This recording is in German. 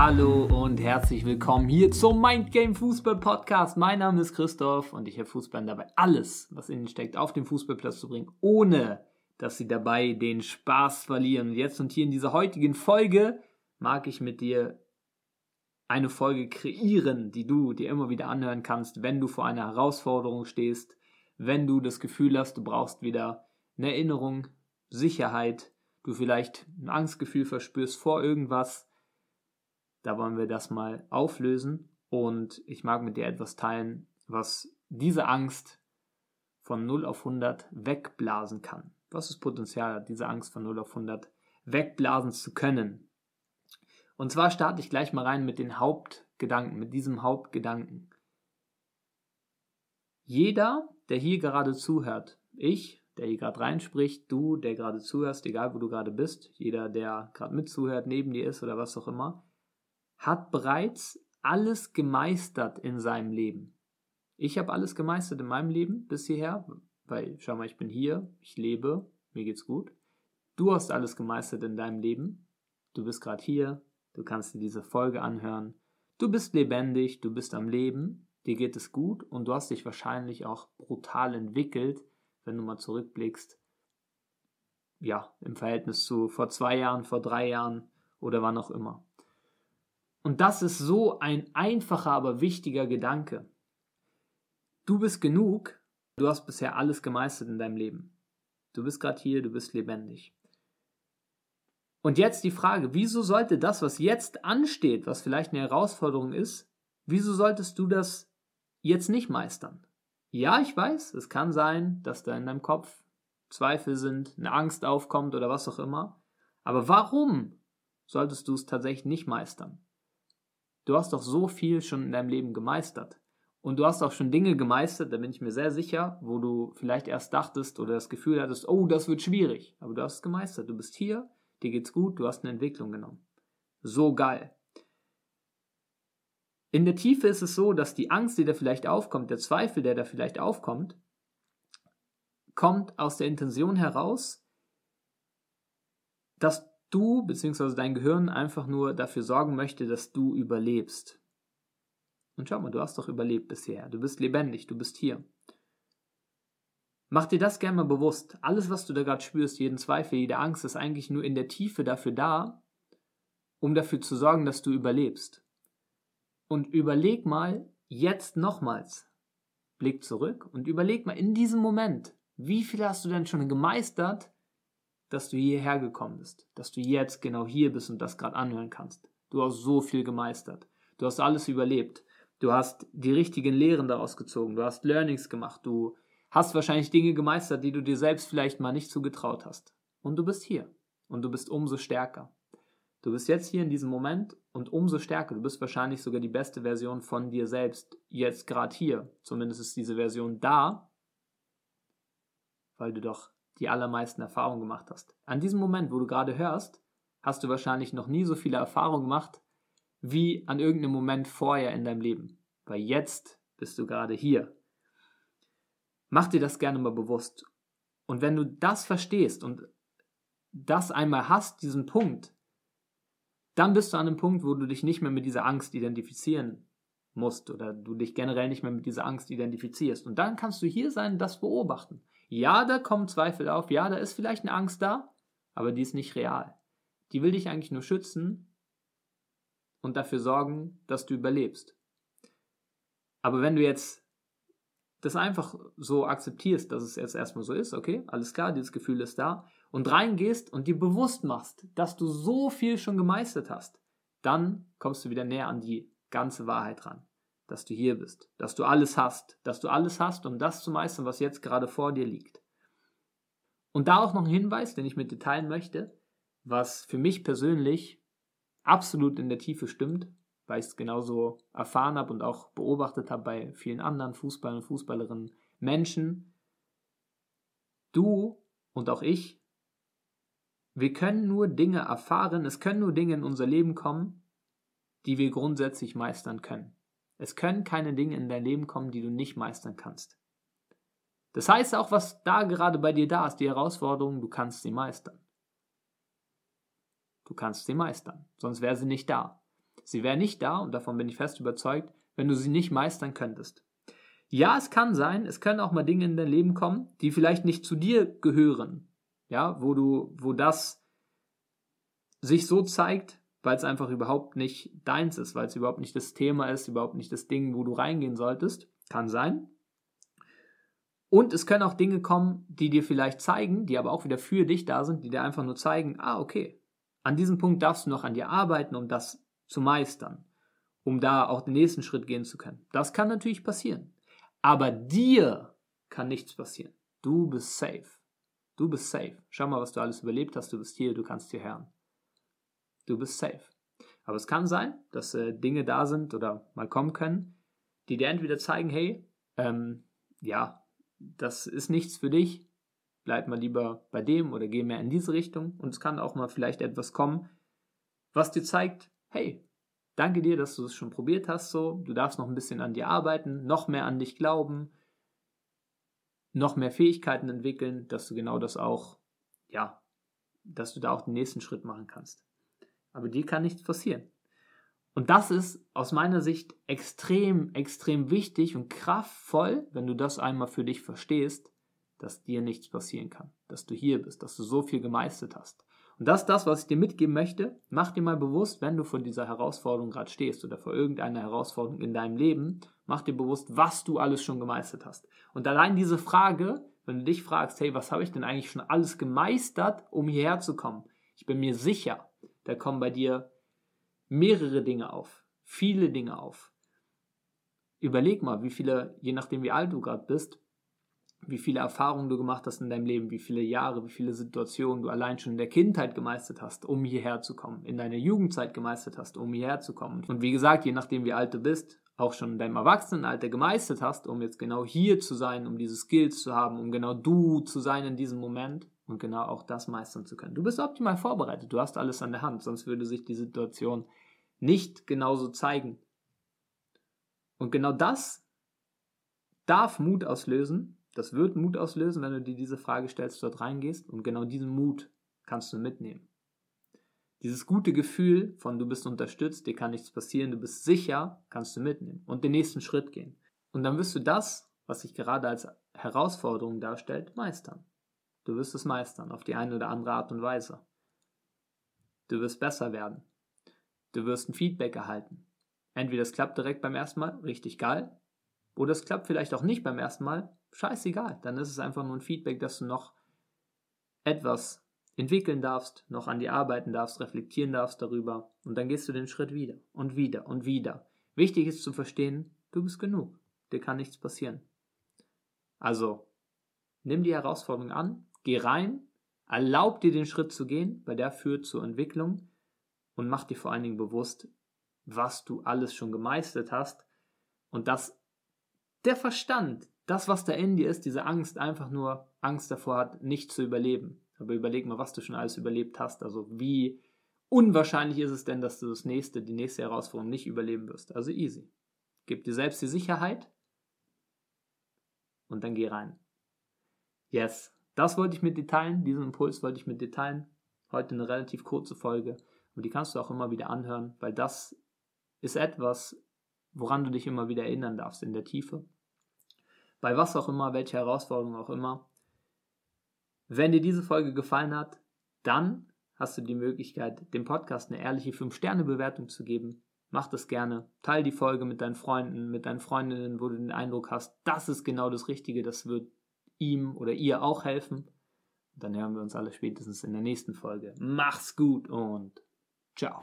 Hallo und herzlich willkommen hier zum Mindgame Fußball Podcast. Mein Name ist Christoph und ich helfe Fußballern dabei, alles, was ihnen steckt, auf den Fußballplatz zu bringen, ohne dass sie dabei den Spaß verlieren. Jetzt und hier in dieser heutigen Folge mag ich mit dir eine Folge kreieren, die du dir immer wieder anhören kannst, wenn du vor einer Herausforderung stehst, wenn du das Gefühl hast, du brauchst wieder eine Erinnerung, Sicherheit, du vielleicht ein Angstgefühl verspürst vor irgendwas da wollen wir das mal auflösen und ich mag mit dir etwas teilen, was diese Angst von 0 auf 100 wegblasen kann. Was das Potenzial hat, diese Angst von 0 auf 100 wegblasen zu können. Und zwar starte ich gleich mal rein mit den Hauptgedanken, mit diesem Hauptgedanken. Jeder, der hier gerade zuhört, ich, der hier gerade reinspricht, du, der gerade zuhörst, egal wo du gerade bist, jeder, der gerade mitzuhört, neben dir ist oder was auch immer, hat bereits alles gemeistert in seinem Leben. Ich habe alles gemeistert in meinem Leben bis hierher, weil schau mal, ich bin hier, ich lebe, mir geht's gut. Du hast alles gemeistert in deinem Leben. Du bist gerade hier, du kannst dir diese Folge anhören. Du bist lebendig, du bist am Leben, dir geht es gut und du hast dich wahrscheinlich auch brutal entwickelt, wenn du mal zurückblickst. Ja, im Verhältnis zu vor zwei Jahren, vor drei Jahren oder wann auch immer. Und das ist so ein einfacher, aber wichtiger Gedanke. Du bist genug, du hast bisher alles gemeistert in deinem Leben. Du bist gerade hier, du bist lebendig. Und jetzt die Frage, wieso sollte das, was jetzt ansteht, was vielleicht eine Herausforderung ist, wieso solltest du das jetzt nicht meistern? Ja, ich weiß, es kann sein, dass da in deinem Kopf Zweifel sind, eine Angst aufkommt oder was auch immer. Aber warum solltest du es tatsächlich nicht meistern? Du hast doch so viel schon in deinem Leben gemeistert. Und du hast auch schon Dinge gemeistert, da bin ich mir sehr sicher, wo du vielleicht erst dachtest oder das Gefühl hattest, oh, das wird schwierig. Aber du hast es gemeistert. Du bist hier, dir geht's gut, du hast eine Entwicklung genommen. So geil. In der Tiefe ist es so, dass die Angst, die da vielleicht aufkommt, der Zweifel, der da vielleicht aufkommt, kommt aus der Intention heraus, dass du bzw. dein Gehirn einfach nur dafür sorgen möchte, dass du überlebst. Und schau mal, du hast doch überlebt bisher. Du bist lebendig, du bist hier. Mach dir das gerne mal bewusst. Alles, was du da gerade spürst, jeden Zweifel, jede Angst, ist eigentlich nur in der Tiefe dafür da, um dafür zu sorgen, dass du überlebst. Und überleg mal jetzt nochmals. Blick zurück und überleg mal in diesem Moment, wie viel hast du denn schon gemeistert, dass du hierher gekommen bist, dass du jetzt genau hier bist und das gerade anhören kannst. Du hast so viel gemeistert. Du hast alles überlebt. Du hast die richtigen Lehren daraus gezogen. Du hast Learnings gemacht. Du hast wahrscheinlich Dinge gemeistert, die du dir selbst vielleicht mal nicht zugetraut hast. Und du bist hier. Und du bist umso stärker. Du bist jetzt hier in diesem Moment und umso stärker. Du bist wahrscheinlich sogar die beste Version von dir selbst jetzt gerade hier. Zumindest ist diese Version da, weil du doch die allermeisten Erfahrungen gemacht hast. An diesem Moment, wo du gerade hörst, hast du wahrscheinlich noch nie so viele Erfahrungen gemacht wie an irgendeinem Moment vorher in deinem Leben. Weil jetzt bist du gerade hier. Mach dir das gerne mal bewusst. Und wenn du das verstehst und das einmal hast, diesen Punkt, dann bist du an einem Punkt, wo du dich nicht mehr mit dieser Angst identifizieren musst oder du dich generell nicht mehr mit dieser Angst identifizierst. Und dann kannst du hier sein, das beobachten. Ja, da kommen Zweifel auf, ja, da ist vielleicht eine Angst da, aber die ist nicht real. Die will dich eigentlich nur schützen und dafür sorgen, dass du überlebst. Aber wenn du jetzt das einfach so akzeptierst, dass es jetzt erstmal so ist, okay, alles klar, dieses Gefühl ist da, und reingehst und dir bewusst machst, dass du so viel schon gemeistert hast, dann kommst du wieder näher an die ganze Wahrheit ran dass du hier bist, dass du alles hast, dass du alles hast, um das zu meistern, was jetzt gerade vor dir liegt. Und da auch noch ein Hinweis, den ich mit dir teilen möchte, was für mich persönlich absolut in der Tiefe stimmt, weil ich es genauso erfahren habe und auch beobachtet habe bei vielen anderen Fußballern und Fußballerinnen, Menschen. Du und auch ich, wir können nur Dinge erfahren, es können nur Dinge in unser Leben kommen, die wir grundsätzlich meistern können. Es können keine Dinge in dein Leben kommen, die du nicht meistern kannst. Das heißt auch, was da gerade bei dir da ist, die Herausforderung, du kannst sie meistern. Du kannst sie meistern, sonst wäre sie nicht da. Sie wäre nicht da, und davon bin ich fest überzeugt, wenn du sie nicht meistern könntest. Ja, es kann sein, es können auch mal Dinge in dein Leben kommen, die vielleicht nicht zu dir gehören. Ja, wo du, wo das sich so zeigt, weil es einfach überhaupt nicht deins ist, weil es überhaupt nicht das Thema ist, überhaupt nicht das Ding, wo du reingehen solltest. Kann sein. Und es können auch Dinge kommen, die dir vielleicht zeigen, die aber auch wieder für dich da sind, die dir einfach nur zeigen, ah, okay, an diesem Punkt darfst du noch an dir arbeiten, um das zu meistern, um da auch den nächsten Schritt gehen zu können. Das kann natürlich passieren. Aber dir kann nichts passieren. Du bist safe. Du bist safe. Schau mal, was du alles überlebt hast. Du bist hier, du kannst hierher. Du bist safe. Aber es kann sein, dass äh, Dinge da sind oder mal kommen können, die dir entweder zeigen, hey, ähm, ja, das ist nichts für dich, bleib mal lieber bei dem oder geh mehr in diese Richtung. Und es kann auch mal vielleicht etwas kommen, was dir zeigt, hey, danke dir, dass du es schon probiert hast, so, du darfst noch ein bisschen an dir arbeiten, noch mehr an dich glauben, noch mehr Fähigkeiten entwickeln, dass du genau das auch, ja, dass du da auch den nächsten Schritt machen kannst. Aber dir kann nichts passieren. Und das ist aus meiner Sicht extrem, extrem wichtig und kraftvoll, wenn du das einmal für dich verstehst, dass dir nichts passieren kann, dass du hier bist, dass du so viel gemeistert hast. Und das ist das, was ich dir mitgeben möchte. Mach dir mal bewusst, wenn du vor dieser Herausforderung gerade stehst oder vor irgendeiner Herausforderung in deinem Leben, mach dir bewusst, was du alles schon gemeistert hast. Und allein diese Frage, wenn du dich fragst, hey, was habe ich denn eigentlich schon alles gemeistert, um hierher zu kommen? Ich bin mir sicher, da kommen bei dir mehrere Dinge auf, viele Dinge auf. Überleg mal, wie viele, je nachdem wie alt du gerade bist, wie viele Erfahrungen du gemacht hast in deinem Leben, wie viele Jahre, wie viele Situationen du allein schon in der Kindheit gemeistert hast, um hierher zu kommen, in deiner Jugendzeit gemeistert hast, um hierher zu kommen. Und wie gesagt, je nachdem wie alt du bist, auch schon in deinem Erwachsenenalter gemeistert hast, um jetzt genau hier zu sein, um diese Skills zu haben, um genau du zu sein in diesem Moment und genau auch das meistern zu können. Du bist optimal vorbereitet, du hast alles an der Hand, sonst würde sich die Situation nicht genauso zeigen. Und genau das darf Mut auslösen, das wird Mut auslösen, wenn du dir diese Frage stellst, dort reingehst und genau diesen Mut kannst du mitnehmen. Dieses gute Gefühl von du bist unterstützt, dir kann nichts passieren, du bist sicher, kannst du mitnehmen und den nächsten Schritt gehen. Und dann wirst du das, was sich gerade als Herausforderung darstellt, meistern. Du wirst es meistern, auf die eine oder andere Art und Weise. Du wirst besser werden. Du wirst ein Feedback erhalten. Entweder es klappt direkt beim ersten Mal, richtig geil, oder es klappt vielleicht auch nicht beim ersten Mal, scheißegal. Dann ist es einfach nur ein Feedback, dass du noch etwas entwickeln darfst, noch an dir arbeiten darfst, reflektieren darfst darüber und dann gehst du den Schritt wieder und wieder und wieder. Wichtig ist zu verstehen, du bist genug. Dir kann nichts passieren. Also, nimm die Herausforderung an, geh rein, erlaub dir den Schritt zu gehen, weil der führt zur Entwicklung und mach dir vor allen Dingen bewusst, was du alles schon gemeistert hast und dass der Verstand, das, was da in dir ist, diese Angst, einfach nur Angst davor hat, nicht zu überleben. Aber überleg mal, was du schon alles überlebt hast. Also wie unwahrscheinlich ist es denn, dass du das nächste, die nächste Herausforderung nicht überleben wirst. Also easy. Gib dir selbst die Sicherheit und dann geh rein. Yes, das wollte ich mit dir teilen. Diesen Impuls wollte ich mit dir teilen. Heute eine relativ kurze Folge. Und die kannst du auch immer wieder anhören, weil das ist etwas, woran du dich immer wieder erinnern darfst in der Tiefe. Bei was auch immer, welche Herausforderung auch immer. Wenn dir diese Folge gefallen hat, dann hast du die Möglichkeit, dem Podcast eine ehrliche 5-Sterne-Bewertung zu geben. Mach das gerne. Teil die Folge mit deinen Freunden, mit deinen Freundinnen, wo du den Eindruck hast, das ist genau das Richtige, das wird ihm oder ihr auch helfen. Dann hören wir uns alle spätestens in der nächsten Folge. Mach's gut und ciao.